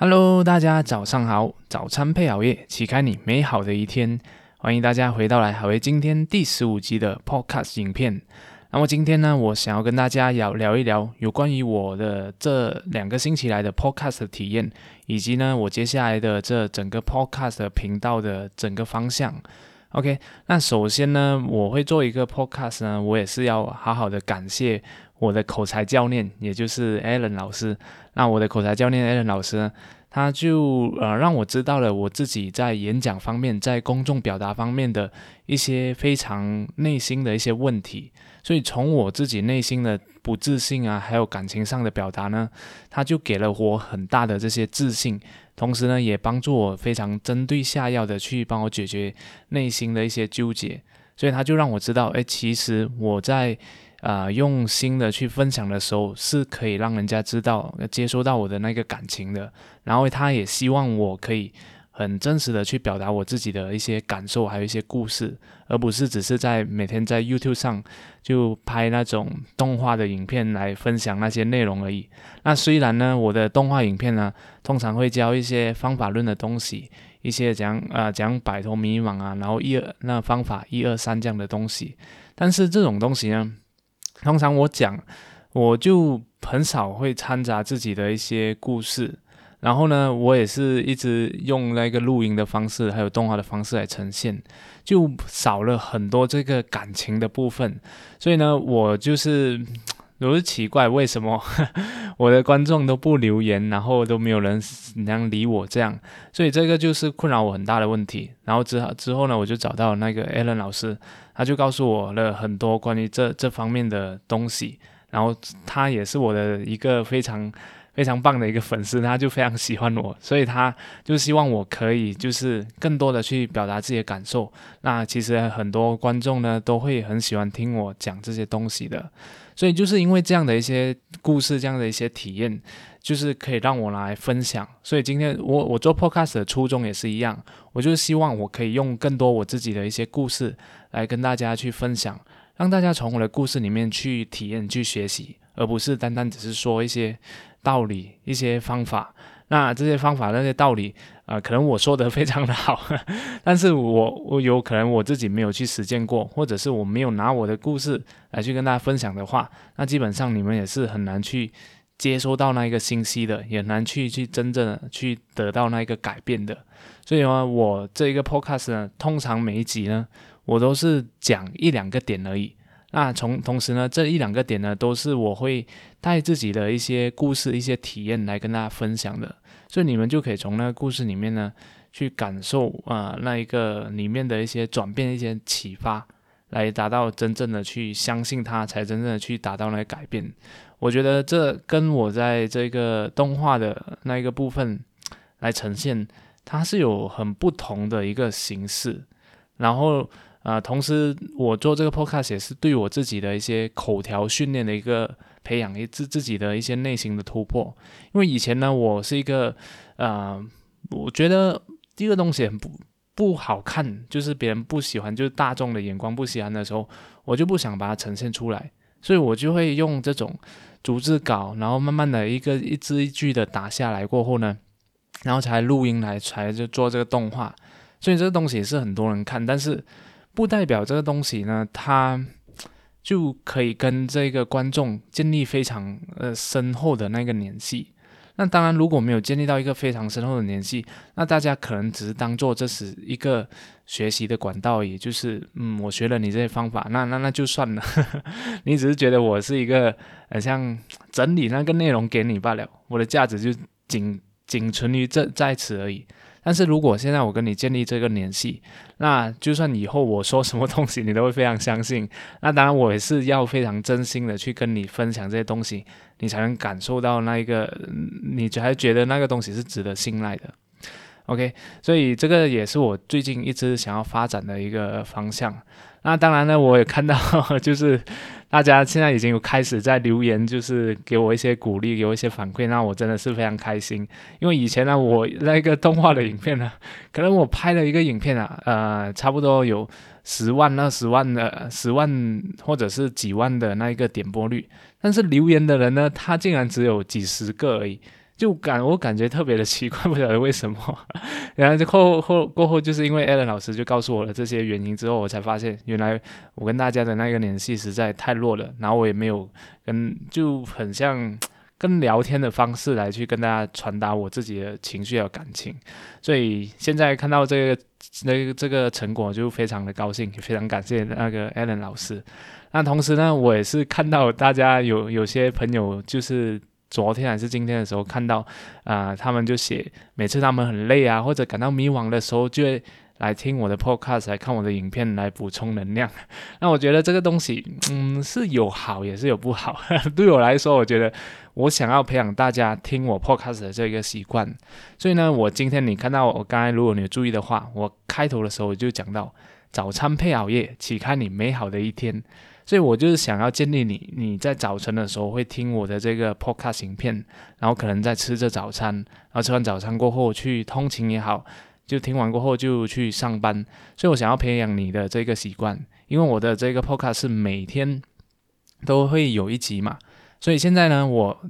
Hello，大家早上好，早餐配熬夜，启开你美好的一天。欢迎大家回到来好为今天第十五集的 Podcast 影片。那么今天呢，我想要跟大家聊聊一聊有关于我的这两个星期来的 Podcast 体验，以及呢我接下来的这整个 Podcast 频道的整个方向。OK，那首先呢，我会做一个 Podcast 呢，我也是要好好的感谢我的口才教练，也就是 Allen 老师。那我的口才教练 Allen 老师，他就呃让我知道了我自己在演讲方面，在公众表达方面的一些非常内心的一些问题。所以从我自己内心的不自信啊，还有感情上的表达呢，他就给了我很大的这些自信，同时呢，也帮助我非常针对下药的去帮我解决内心的一些纠结。所以他就让我知道，哎，其实我在。啊，用心的去分享的时候，是可以让人家知道、接收到我的那个感情的。然后他也希望我可以很真实的去表达我自己的一些感受，还有一些故事，而不是只是在每天在 YouTube 上就拍那种动画的影片来分享那些内容而已。那虽然呢，我的动画影片呢，通常会教一些方法论的东西，一些讲啊讲摆脱迷茫啊，然后一二那方法一二三这样的东西，但是这种东西呢。通常我讲，我就很少会掺杂自己的一些故事，然后呢，我也是一直用那个录音的方式，还有动画的方式来呈现，就少了很多这个感情的部分。所以呢，我就是 我是奇怪为什么我的观众都不留言，然后都没有人能理我这样，所以这个就是困扰我很大的问题。然后之后之后呢，我就找到那个 Alan 老师。他就告诉我了很多关于这这方面的东西，然后他也是我的一个非常非常棒的一个粉丝，他就非常喜欢我，所以他就希望我可以就是更多的去表达自己的感受。那其实很多观众呢都会很喜欢听我讲这些东西的，所以就是因为这样的一些故事，这样的一些体验。就是可以让我来分享，所以今天我我做 podcast 的初衷也是一样，我就是希望我可以用更多我自己的一些故事来跟大家去分享，让大家从我的故事里面去体验、去学习，而不是单单只是说一些道理、一些方法。那这些方法、那些道理啊，可能我说的非常的好，但是我我有可能我自己没有去实践过，或者是我没有拿我的故事来去跟大家分享的话，那基本上你们也是很难去。接收到那一个信息的，也难去去真正的去得到那一个改变的。所以呢，我这一个 podcast 呢，通常每一集呢，我都是讲一两个点而已。那从同时呢，这一两个点呢，都是我会带自己的一些故事、一些体验来跟大家分享的。所以你们就可以从那个故事里面呢，去感受啊，那一个里面的一些转变、一些启发，来达到真正的去相信它，才真正的去达到那个改变。我觉得这跟我在这个动画的那一个部分来呈现，它是有很不同的一个形式。然后啊，同时我做这个 podcast 也是对我自己的一些口条训练的一个培养，一自自己的一些内心的突破。因为以前呢，我是一个啊，我觉得第一个东西很不不好看，就是别人不喜欢，就是大众的眼光不喜欢的时候，我就不想把它呈现出来，所以我就会用这种。逐字稿，然后慢慢的一个一字一句的打下来过后呢，然后才录音来才就做这个动画，所以这个东西是很多人看，但是不代表这个东西呢，它就可以跟这个观众建立非常呃深厚的那个联系。那当然，如果没有建立到一个非常深厚的联系，那大家可能只是当做这是一个学习的管道，也就是嗯，我学了你这些方法，那那那就算了。你只是觉得我是一个呃像整理那个内容给你罢了，我的价值就仅仅存于这在此而已。但是如果现在我跟你建立这个联系，那就算以后我说什么东西，你都会非常相信。那当然，我也是要非常真心的去跟你分享这些东西，你才能感受到那一个，你才觉得那个东西是值得信赖的。OK，所以这个也是我最近一直想要发展的一个方向。那当然呢，我也看到 就是。大家现在已经有开始在留言，就是给我一些鼓励，给我一些反馈，那我真的是非常开心。因为以前呢，我那个动画的影片呢，可能我拍了一个影片啊，呃，差不多有十万、二十万的十万或者是几万的那一个点播率，但是留言的人呢，他竟然只有几十个而已。就感我感觉特别的奇怪，不晓得为什么。然后就后后过后，就是因为 Allen 老师就告诉我了这些原因之后，我才发现原来我跟大家的那个联系实在太弱了。然后我也没有跟就很像跟聊天的方式来去跟大家传达我自己的情绪和感情。所以现在看到这个那个这个成果，就非常的高兴，也非常感谢那个 Allen 老师。那同时呢，我也是看到大家有有些朋友就是。昨天还是今天的时候看到，啊，他们就写，每次他们很累啊，或者感到迷惘的时候，就会来听我的 podcast，来看我的影片，来补充能量。那我觉得这个东西，嗯，是有好也是有不好。对我来说，我觉得我想要培养大家听我 podcast 的这个习惯。所以呢，我今天你看到我刚才，如果你有注意的话，我开头的时候就讲到，早餐配熬夜，启开你美好的一天。所以我就是想要建立你，你在早晨的时候会听我的这个 podcast 影片，然后可能在吃着早餐，然后吃完早餐过后去通勤也好，就听完过后就去上班。所以我想要培养你的这个习惯，因为我的这个 podcast 是每天都会有一集嘛。所以现在呢，我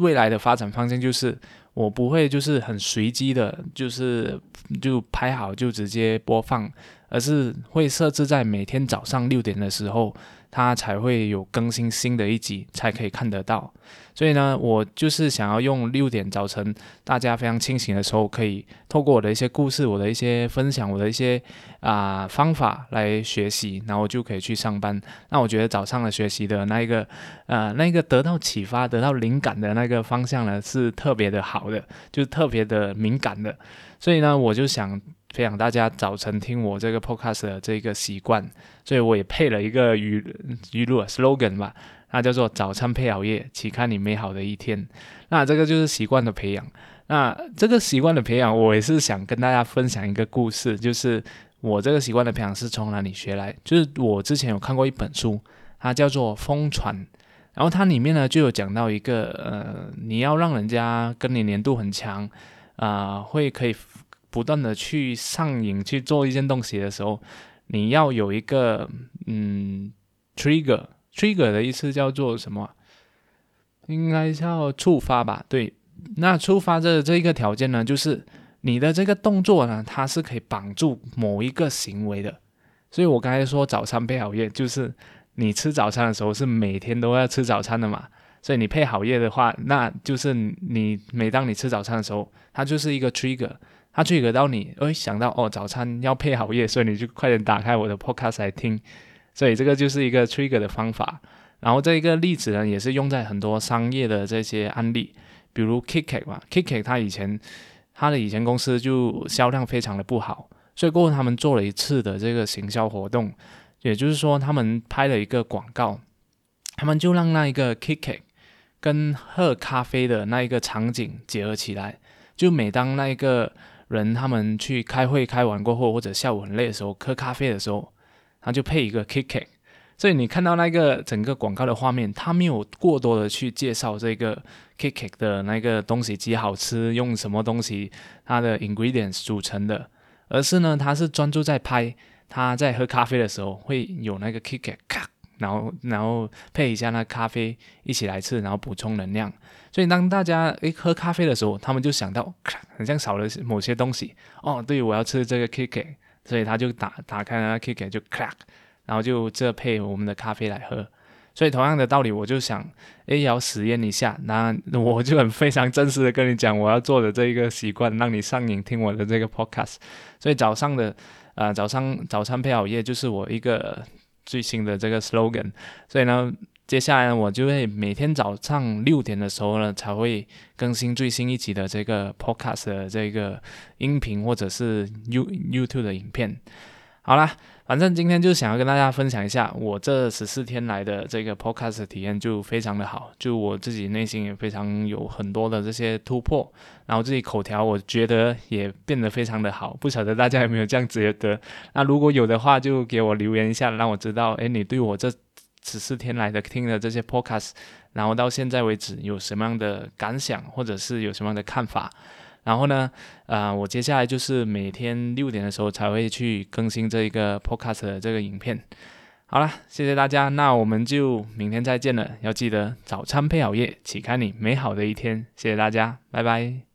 未来的发展方向就是我不会就是很随机的，就是就拍好就直接播放，而是会设置在每天早上六点的时候。它才会有更新新的一集，才可以看得到。所以呢，我就是想要用六点早晨大家非常清醒的时候，可以透过我的一些故事、我的一些分享、我的一些啊方法来学习，然后就可以去上班。那我觉得早上的学习的那一个呃那个得到启发、得到灵感的那个方向呢，是特别的好的，就是特别的敏感的。所以呢，我就想。培养大家早晨听我这个 podcast 的这个习惯，所以我也配了一个语语录 slogan 吧，那叫做“早餐配熬夜，启开你美好的一天”。那这个就是习惯的培养。那这个习惯的培养，我也是想跟大家分享一个故事，就是我这个习惯的培养是从哪里学来？就是我之前有看过一本书，它叫做《疯传》，然后它里面呢就有讲到一个呃，你要让人家跟你粘度很强啊，会可以。不断的去上瘾去做一件东西的时候，你要有一个嗯 trigger，trigger 的意思叫做什么？应该叫触发吧？对，那触发这这一个条件呢，就是你的这个动作呢，它是可以绑住某一个行为的。所以我刚才说早餐配好夜，就是你吃早餐的时候是每天都要吃早餐的嘛？所以你配好夜的话，那就是你每当你吃早餐的时候，它就是一个 trigger。它 trigger 到你，哎，想到哦，早餐要配好夜，所以你就快点打开我的 podcast 来听。所以这个就是一个 trigger 的方法。然后这一个例子呢，也是用在很多商业的这些案例，比如 KitKat 嘛，KitKat 它以前它的以前公司就销量非常的不好，所以过后他们做了一次的这个行销活动，也就是说他们拍了一个广告，他们就让那一个 KitKat 跟喝咖啡的那一个场景结合起来，就每当那一个人他们去开会开完过后，或者下午很累的时候喝咖啡的时候，他就配一个 KitKat。所以你看到那个整个广告的画面，他没有过多的去介绍这个 KitKat 的那个东西几好吃，用什么东西它的 ingredients 组成的，而是呢，他是专注在拍他在喝咖啡的时候会有那个 KitKat，然后然后配一下那咖啡一起来吃，然后补充能量。所以当大家诶喝咖啡的时候，他们就想到，很像少了某些东西哦。对，我要吃这个 Kiki，所以他就打打开那 Kiki 就 crack，然后就这配我们的咖啡来喝。所以同样的道理，我就想诶要实验一下，那我就很非常真实的跟你讲，我要做的这一个习惯，让你上瘾听我的这个 podcast。所以早上的呃早上早餐配好夜就是我一个最新的这个 slogan。所以呢。接下来呢，我就会每天早上六点的时候呢，才会更新最新一集的这个 podcast 的这个音频或者是 You YouTube 的影片。好啦，反正今天就想要跟大家分享一下我这十四天来的这个 podcast 体验，就非常的好，就我自己内心也非常有很多的这些突破，然后自己口条我觉得也变得非常的好，不晓得大家有没有这样觉得？那如果有的话，就给我留言一下，让我知道，诶，你对我这。十四天来的听的这些 podcast，然后到现在为止有什么样的感想，或者是有什么样的看法？然后呢，啊，我接下来就是每天六点的时候才会去更新这一个 podcast 的这个影片。好了，谢谢大家，那我们就明天再见了。要记得早餐配好夜，启开你美好的一天。谢谢大家，拜拜。